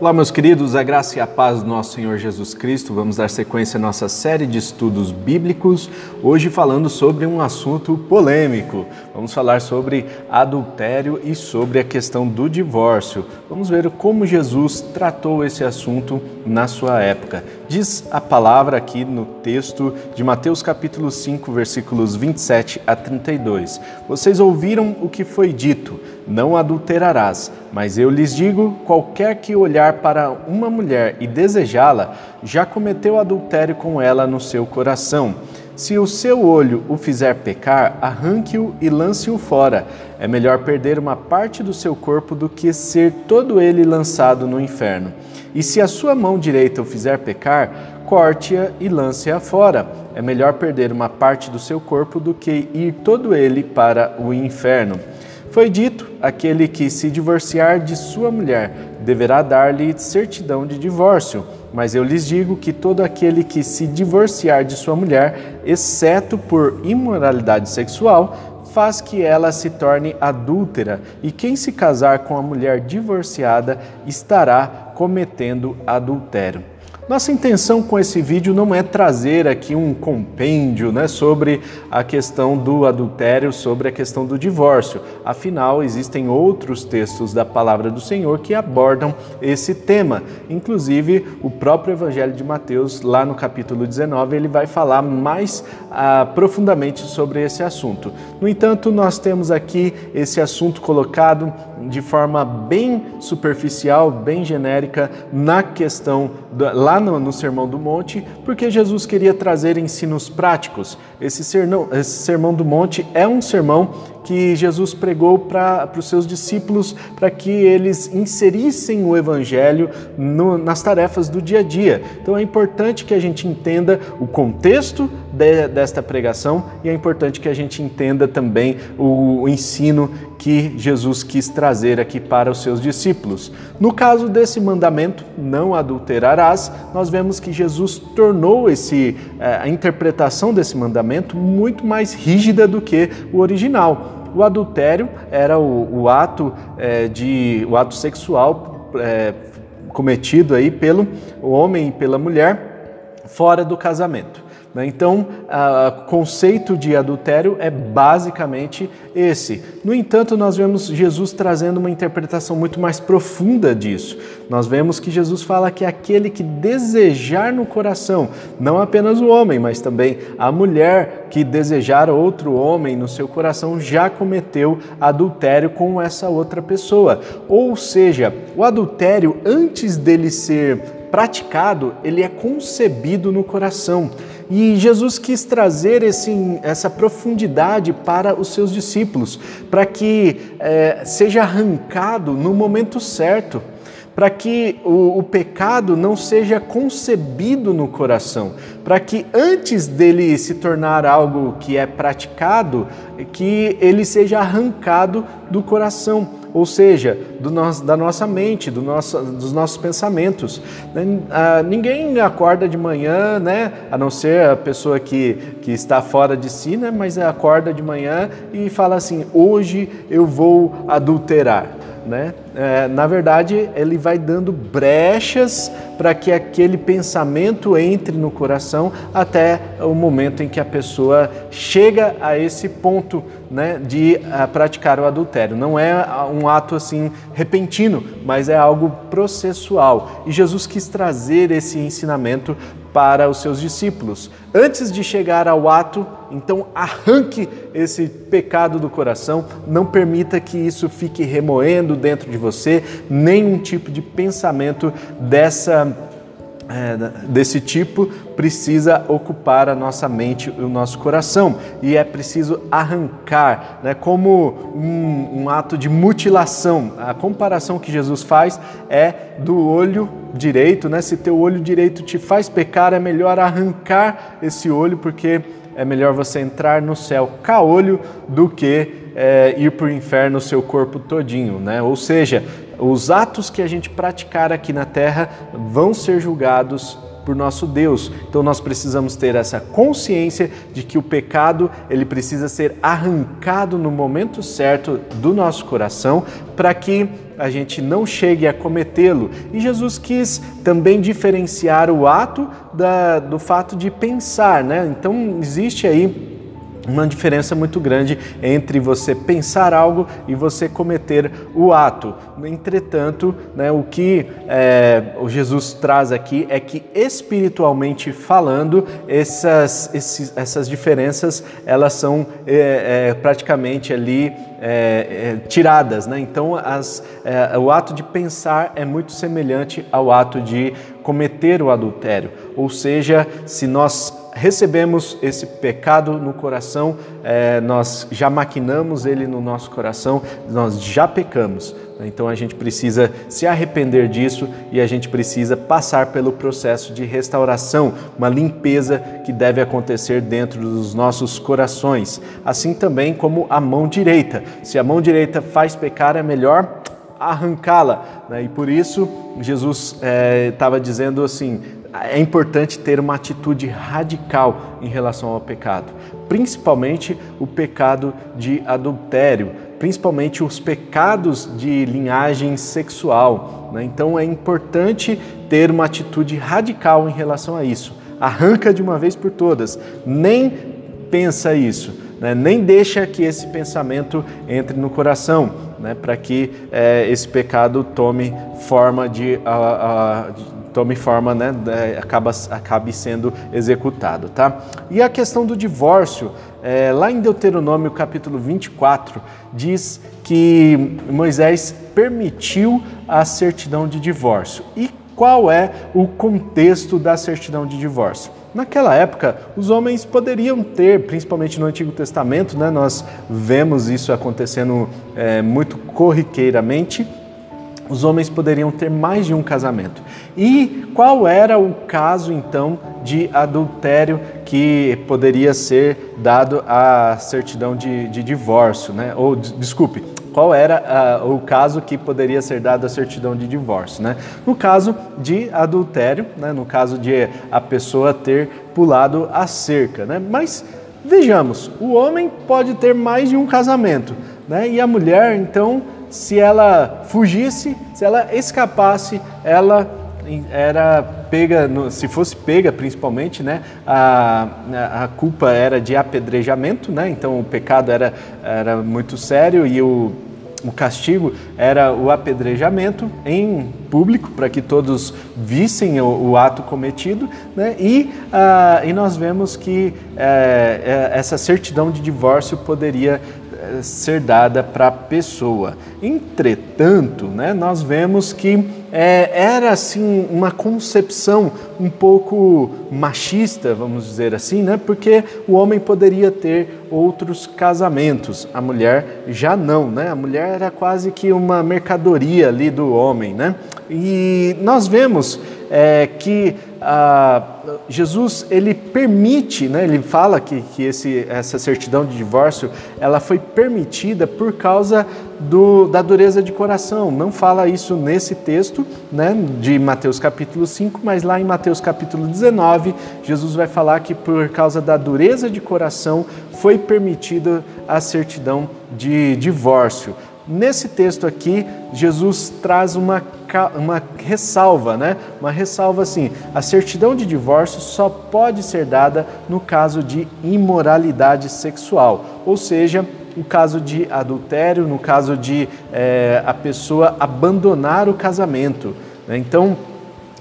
Olá, meus queridos, a graça e a paz do nosso Senhor Jesus Cristo. Vamos dar sequência à nossa série de estudos bíblicos, hoje falando sobre um assunto polêmico. Vamos falar sobre adultério e sobre a questão do divórcio. Vamos ver como Jesus tratou esse assunto na sua época. Diz a palavra aqui no texto de Mateus capítulo 5, versículos 27 a 32. Vocês ouviram o que foi dito: não adulterarás. Mas eu lhes digo: qualquer que olhar para uma mulher e desejá-la, já cometeu adultério com ela no seu coração. Se o seu olho o fizer pecar, arranque-o e lance-o fora. É melhor perder uma parte do seu corpo do que ser todo ele lançado no inferno. E se a sua mão direita o fizer pecar, corte-a e lance-a fora. É melhor perder uma parte do seu corpo do que ir todo ele para o inferno. Foi dito: aquele que se divorciar de sua mulher deverá dar-lhe certidão de divórcio. Mas eu lhes digo que todo aquele que se divorciar de sua mulher, exceto por imoralidade sexual, faz que ela se torne adúltera, e quem se casar com a mulher divorciada estará cometendo adultério. Nossa intenção com esse vídeo não é trazer aqui um compêndio né, sobre a questão do adultério, sobre a questão do divórcio. Afinal, existem outros textos da palavra do Senhor que abordam esse tema. Inclusive, o próprio Evangelho de Mateus, lá no capítulo 19, ele vai falar mais ah, profundamente sobre esse assunto. No entanto, nós temos aqui esse assunto colocado de forma bem superficial, bem genérica, na questão, lá no, no Sermão do Monte, porque Jesus queria trazer ensinos práticos. Esse sermão, esse sermão do Monte é um sermão que Jesus pregou para os seus discípulos para que eles inserissem o Evangelho no, nas tarefas do dia a dia. Então é importante que a gente entenda o contexto de, desta pregação e é importante que a gente entenda também o, o ensino que Jesus quis trazer aqui para os seus discípulos. No caso desse mandamento, não adulterarás, nós vemos que Jesus tornou esse, eh, a interpretação desse mandamento muito mais rígida do que o original. O adultério era o, o ato é, de o ato sexual é, cometido aí pelo homem e pela mulher fora do casamento. Né? Então, o conceito de adultério é basicamente esse. No entanto, nós vemos Jesus trazendo uma interpretação muito mais profunda disso. Nós vemos que Jesus fala que aquele que desejar no coração, não apenas o homem, mas também a mulher que desejar outro homem no seu coração já cometeu adultério com essa outra pessoa. Ou seja, o adultério, antes dele ser praticado, ele é concebido no coração. E Jesus quis trazer esse, essa profundidade para os seus discípulos, para que é, seja arrancado no momento certo, para que o, o pecado não seja concebido no coração, para que antes dele se tornar algo que é praticado, que ele seja arrancado do coração ou seja, do nosso, da nossa mente, do nosso, dos nossos pensamentos. Ah, ninguém acorda de manhã, né, a não ser a pessoa que, que está fora de si, né, mas acorda de manhã e fala assim: hoje eu vou adulterar. Né? É, na verdade, ele vai dando brechas para que aquele pensamento entre no coração até o momento em que a pessoa chega a esse ponto né, de ah, praticar o adultério. Não é um ato assim repentino, mas é algo processual. E Jesus quis trazer esse ensinamento para os seus discípulos. Antes de chegar ao ato, então arranque esse pecado do coração, não permita que isso fique remoendo dentro de você, nenhum tipo de pensamento dessa é, desse tipo precisa ocupar a nossa mente e o nosso coração e é preciso arrancar, né, como um, um ato de mutilação. A comparação que Jesus faz é do olho direito, né? Se teu olho direito te faz pecar, é melhor arrancar esse olho porque é melhor você entrar no céu caolho do que é, ir para o inferno o seu corpo todinho, né? Ou seja, os atos que a gente praticar aqui na terra vão ser julgados por nosso Deus. Então nós precisamos ter essa consciência de que o pecado ele precisa ser arrancado no momento certo do nosso coração para que a gente não chegue a cometê-lo. E Jesus quis também diferenciar o ato da, do fato de pensar, né? Então existe aí uma diferença muito grande entre você pensar algo e você cometer o ato. Entretanto, né, o que é, o Jesus traz aqui é que espiritualmente falando, essas, esses, essas diferenças elas são é, é, praticamente ali é, é, tiradas. Né? Então, as, é, o ato de pensar é muito semelhante ao ato de cometer o adultério. Ou seja, se nós recebemos esse pecado no coração, é, nós já maquinamos ele no nosso coração, nós já pecamos. Então a gente precisa se arrepender disso e a gente precisa passar pelo processo de restauração, uma limpeza que deve acontecer dentro dos nossos corações. Assim também como a mão direita. Se a mão direita faz pecar, é melhor arrancá-la. Né? E por isso Jesus estava é, dizendo assim: é importante ter uma atitude radical em relação ao pecado, principalmente o pecado de adultério, principalmente os pecados de linhagem sexual. Né? Então é importante ter uma atitude radical em relação a isso. Arranca de uma vez por todas, nem pensa isso, né? nem deixa que esse pensamento entre no coração, né? para que é, esse pecado tome forma de, a, a, de tome forma, né, acaba, acabe sendo executado, tá? E a questão do divórcio, é, lá em Deuteronômio capítulo 24, diz que Moisés permitiu a certidão de divórcio. E qual é o contexto da certidão de divórcio? Naquela época, os homens poderiam ter, principalmente no Antigo Testamento, né, nós vemos isso acontecendo é, muito corriqueiramente, os homens poderiam ter mais de um casamento. E qual era o caso então de adultério que poderia ser dado à certidão de, de divórcio, né? Ou desculpe, qual era uh, o caso que poderia ser dado à certidão de divórcio, né? No caso de adultério, né? No caso de a pessoa ter pulado a cerca, né? Mas vejamos, o homem pode ter mais de um casamento, né? E a mulher então se ela fugisse, se ela escapasse, ela era pega, se fosse pega principalmente, né, a, a culpa era de apedrejamento, né, então o pecado era, era muito sério e o, o castigo era o apedrejamento em público para que todos vissem o, o ato cometido, né? e, uh, e nós vemos que uh, essa certidão de divórcio poderia ser dada para a pessoa. Entretanto, né, nós vemos que é, era assim uma concepção um pouco machista, vamos dizer assim, né, porque o homem poderia ter outros casamentos, a mulher já não, né? A mulher era quase que uma mercadoria ali do homem, né? E nós vemos é, que ah, Jesus ele permite, né, ele fala que, que esse, essa certidão de divórcio ela foi permitida por causa do, da dureza de coração. Não fala isso nesse texto né, de Mateus capítulo 5, mas lá em Mateus capítulo 19, Jesus vai falar que por causa da dureza de coração foi permitida a certidão de divórcio. Nesse texto aqui, Jesus traz uma, uma ressalva, né? Uma ressalva assim: a certidão de divórcio só pode ser dada no caso de imoralidade sexual, ou seja, no caso de adultério, no caso de é, a pessoa abandonar o casamento. Né? Então,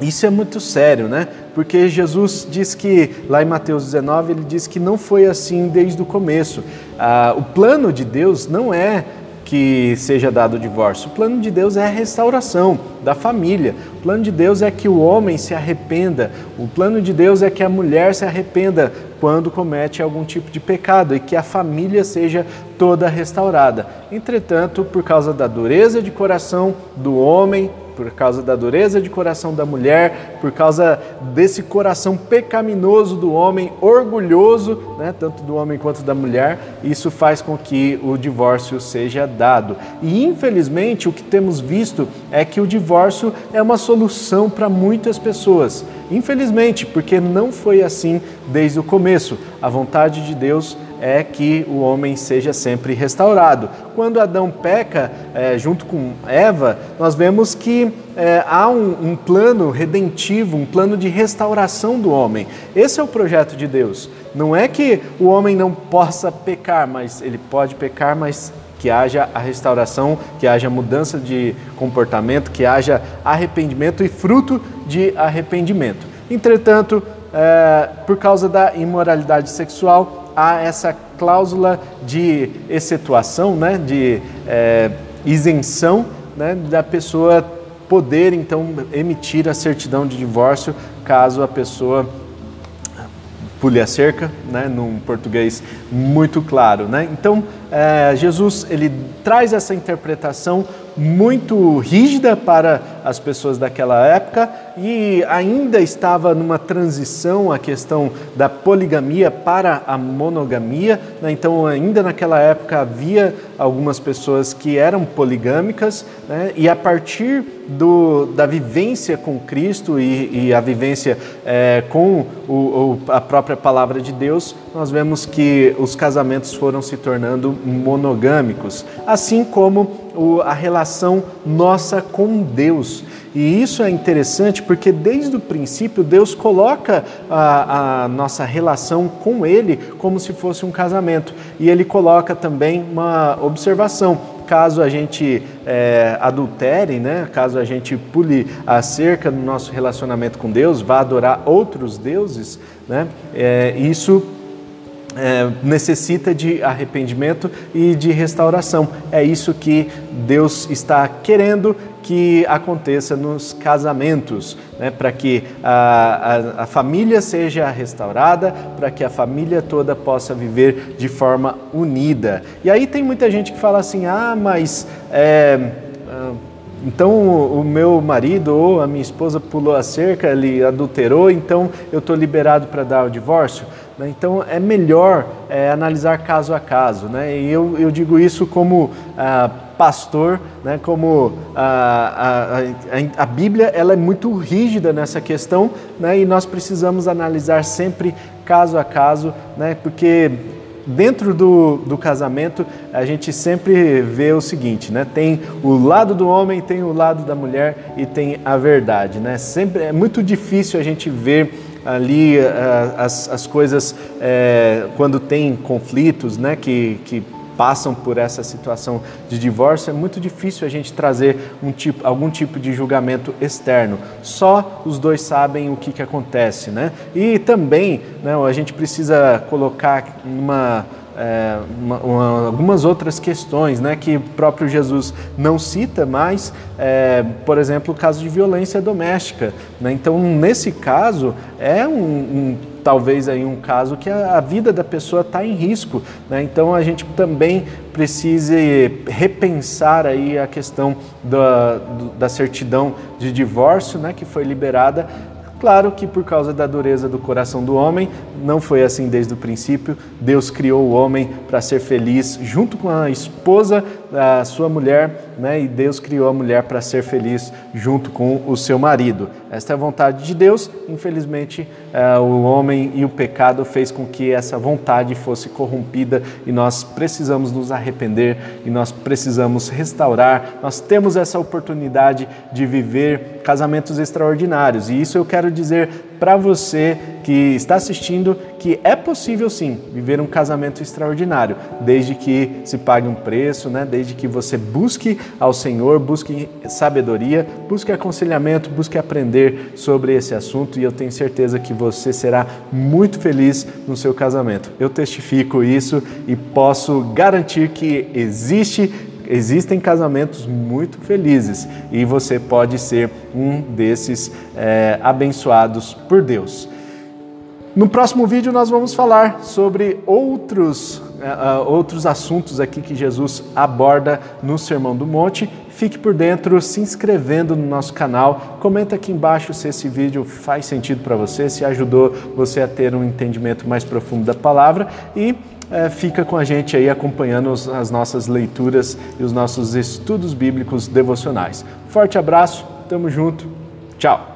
isso é muito sério, né? Porque Jesus diz que, lá em Mateus 19, ele diz que não foi assim desde o começo. Ah, o plano de Deus não é que seja dado o divórcio. O plano de Deus é a restauração da família. O plano de Deus é que o homem se arrependa. O plano de Deus é que a mulher se arrependa quando comete algum tipo de pecado e que a família seja toda restaurada. Entretanto, por causa da dureza de coração do homem, por causa da dureza de coração da mulher, por causa desse coração pecaminoso do homem, orgulhoso, né, tanto do homem quanto da mulher, isso faz com que o divórcio seja dado. E infelizmente o que temos visto é que o divórcio é uma solução para muitas pessoas Infelizmente, porque não foi assim desde o começo. A vontade de Deus é que o homem seja sempre restaurado. Quando Adão peca, é, junto com Eva, nós vemos que é, há um, um plano redentivo, um plano de restauração do homem. Esse é o projeto de Deus. Não é que o homem não possa pecar, mas ele pode pecar, mas que haja a restauração, que haja mudança de comportamento, que haja arrependimento e fruto de arrependimento. Entretanto, é, por causa da imoralidade sexual, há essa cláusula de excetuação, né, de é, isenção né, da pessoa poder então emitir a certidão de divórcio caso a pessoa pule a cerca, né, num português muito claro. Né? Então, é, Jesus ele traz essa interpretação muito rígida para as pessoas daquela época e ainda estava numa transição a questão da poligamia para a monogamia. Né? Então, ainda naquela época havia algumas pessoas que eram poligâmicas né? e a partir do, da vivência com Cristo e, e a vivência é, com o, o, a própria palavra de Deus, nós vemos que os casamentos foram se tornando monogâmicos, assim como a relação nossa com Deus. E isso é interessante porque desde o princípio Deus coloca a, a, nossa relação com Ele como se fosse um casamento. E Ele coloca também uma observação. Caso a gente é, adultere, né? caso a gente pule a cerca no nosso relacionamento com Deus, vá adorar outros deuses, né? É, isso é, necessita de arrependimento e de restauração. É isso que Deus está querendo que aconteça nos casamentos, né? para que a, a, a, família seja restaurada, para que a família toda possa viver de forma unida. E aí tem muita gente que fala assim: ah, mas. É, ah, então o meu marido ou a minha esposa pulou a cerca, ele adulterou, então eu estou liberado para dar o divórcio. Né? Então é melhor é, analisar caso a caso. Né? E eu, eu digo isso como ah, pastor, né? como a, a, a, Bíblia ela é muito rígida nessa questão né? e nós precisamos analisar sempre caso a caso, né? porque dentro do, do casamento a gente sempre vê o seguinte, né? Tem o lado do homem, tem o lado da mulher e tem a verdade, né? Sempre é muito difícil a gente ver ali uh, as, as coisas é, quando tem conflitos, né, que, que passam por essa situação de divórcio, é muito difícil a gente trazer um tipo, algum tipo de julgamento externo. Só os dois sabem o que, que acontece, né? E também, né, a gente precisa colocar uma é, uma, uma, algumas outras questões né, que o próprio Jesus não cita, mas, é, por exemplo, o caso de violência doméstica. Né? Então, nesse caso, é um, um talvez aí um caso que a, a vida da pessoa está em risco. Né? Então, a gente também precisa repensar aí a questão da, da certidão de divórcio né, que foi liberada Claro que por causa da dureza do coração do homem, não foi assim desde o princípio. Deus criou o homem para ser feliz junto com a esposa da sua mulher, né? E Deus criou a mulher para ser feliz junto com o seu marido. Esta é a vontade de Deus. Infelizmente, é, o homem e o pecado fez com que essa vontade fosse corrompida e nós precisamos nos arrepender e nós precisamos restaurar. Nós temos essa oportunidade de viver casamentos extraordinários e isso eu quero dizer para você que está assistindo que é possível sim viver um casamento extraordinário, desde que se pague um preço, né? desde que você busque ao Senhor, busque sabedoria, busque aconselhamento, busque aprender sobre esse assunto e eu tenho certeza que você será muito feliz no seu casamento. Eu testifico isso e posso garantir que existe existem casamentos muito felizes e você pode ser um desses é, abençoados por Deus. No próximo vídeo nós vamos falar sobre outros, uh, outros assuntos aqui que Jesus aborda no Sermão do Monte. Fique por dentro, se inscrevendo no nosso canal. Comenta aqui embaixo se esse vídeo faz sentido para você, se ajudou você a ter um entendimento mais profundo da palavra e é, fica com a gente aí acompanhando as nossas leituras e os nossos estudos bíblicos devocionais. Forte abraço, tamo junto, tchau!